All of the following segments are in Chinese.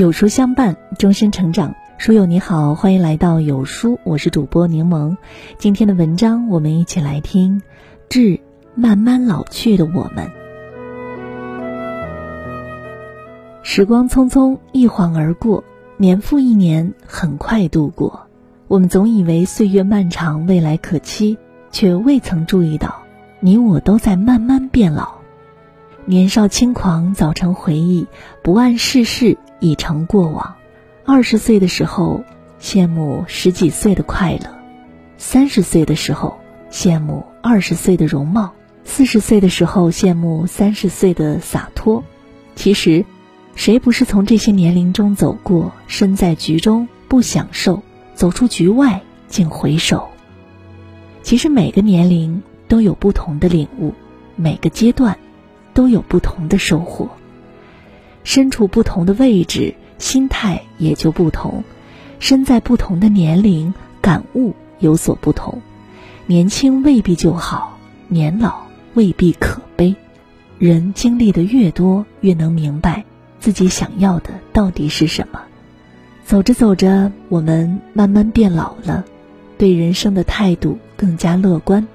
有书相伴，终身成长。书友你好，欢迎来到有书，我是主播柠檬。今天的文章，我们一起来听《致慢慢老去的我们》。时光匆匆，一晃而过，年复一年，很快度过。我们总以为岁月漫长，未来可期，却未曾注意到，你我都在慢慢变老。年少轻狂，早成回忆；不谙世事，已成过往。二十岁的时候，羡慕十几岁的快乐；三十岁的时候，羡慕二十岁的容貌；四十岁的时候，羡慕三十岁的洒脱。其实，谁不是从这些年龄中走过？身在局中不享受，走出局外竟回首。其实每个年龄都有不同的领悟，每个阶段都有不同的收获。身处不同的位置。心态也就不同，身在不同的年龄，感悟有所不同。年轻未必就好，年老未必可悲。人经历的越多，越能明白自己想要的到底是什么。走着走着，我们慢慢变老了，对人生的态度更加乐观，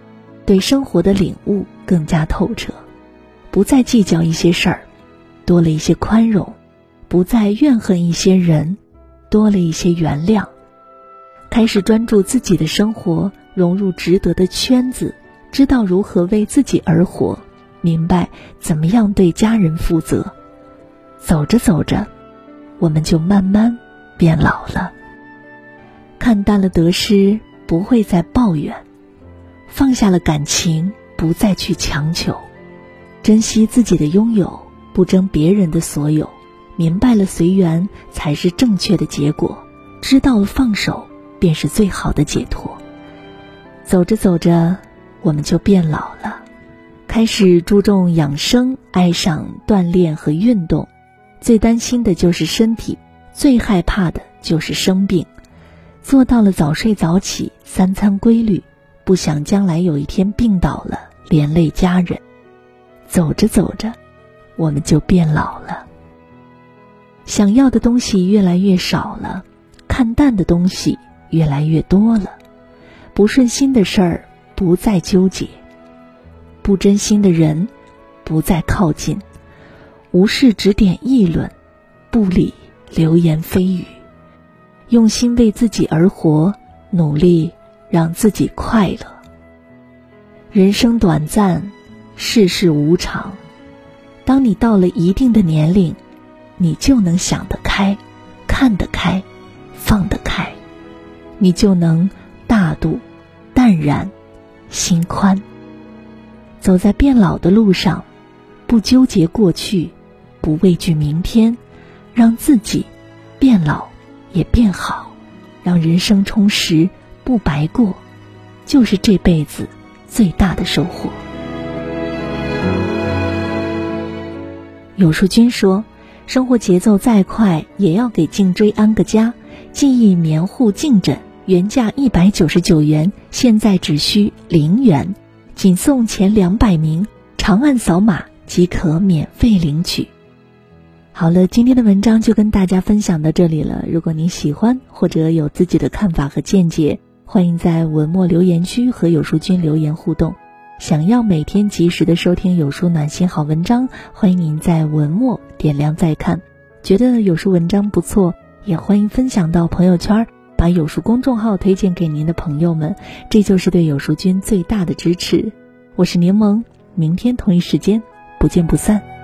对生活的领悟更加透彻，不再计较一些事儿，多了一些宽容。不再怨恨一些人，多了一些原谅，开始专注自己的生活，融入值得的圈子，知道如何为自己而活，明白怎么样对家人负责。走着走着，我们就慢慢变老了。看淡了得失，不会再抱怨；放下了感情，不再去强求；珍惜自己的拥有，不争别人的所有。明白了随缘才是正确的结果，知道了放手便是最好的解脱。走着走着，我们就变老了，开始注重养生，爱上锻炼和运动。最担心的就是身体，最害怕的就是生病。做到了早睡早起，三餐规律，不想将来有一天病倒了，连累家人。走着走着，我们就变老了。想要的东西越来越少了，看淡的东西越来越多了，不顺心的事儿不再纠结，不真心的人不再靠近，无视指点议论，不理流言蜚语，用心为自己而活，努力让自己快乐。人生短暂，世事无常，当你到了一定的年龄。你就能想得开，看得开，放得开，你就能大度、淡然、心宽。走在变老的路上，不纠结过去，不畏惧明天，让自己变老也变好，让人生充实不白过，就是这辈子最大的收获。有书君说。生活节奏再快，也要给颈椎安个家。记忆棉护颈枕，原价一百九十九元，现在只需零元，仅送前两百名，长按扫码即可免费领取。好了，今天的文章就跟大家分享到这里了。如果您喜欢或者有自己的看法和见解，欢迎在文末留言区和有书君留言互动。想要每天及时的收听有书暖心好文章，欢迎您在文末点亮再看。觉得有书文章不错，也欢迎分享到朋友圈，把有书公众号推荐给您的朋友们，这就是对有书君最大的支持。我是柠檬，明天同一时间不见不散。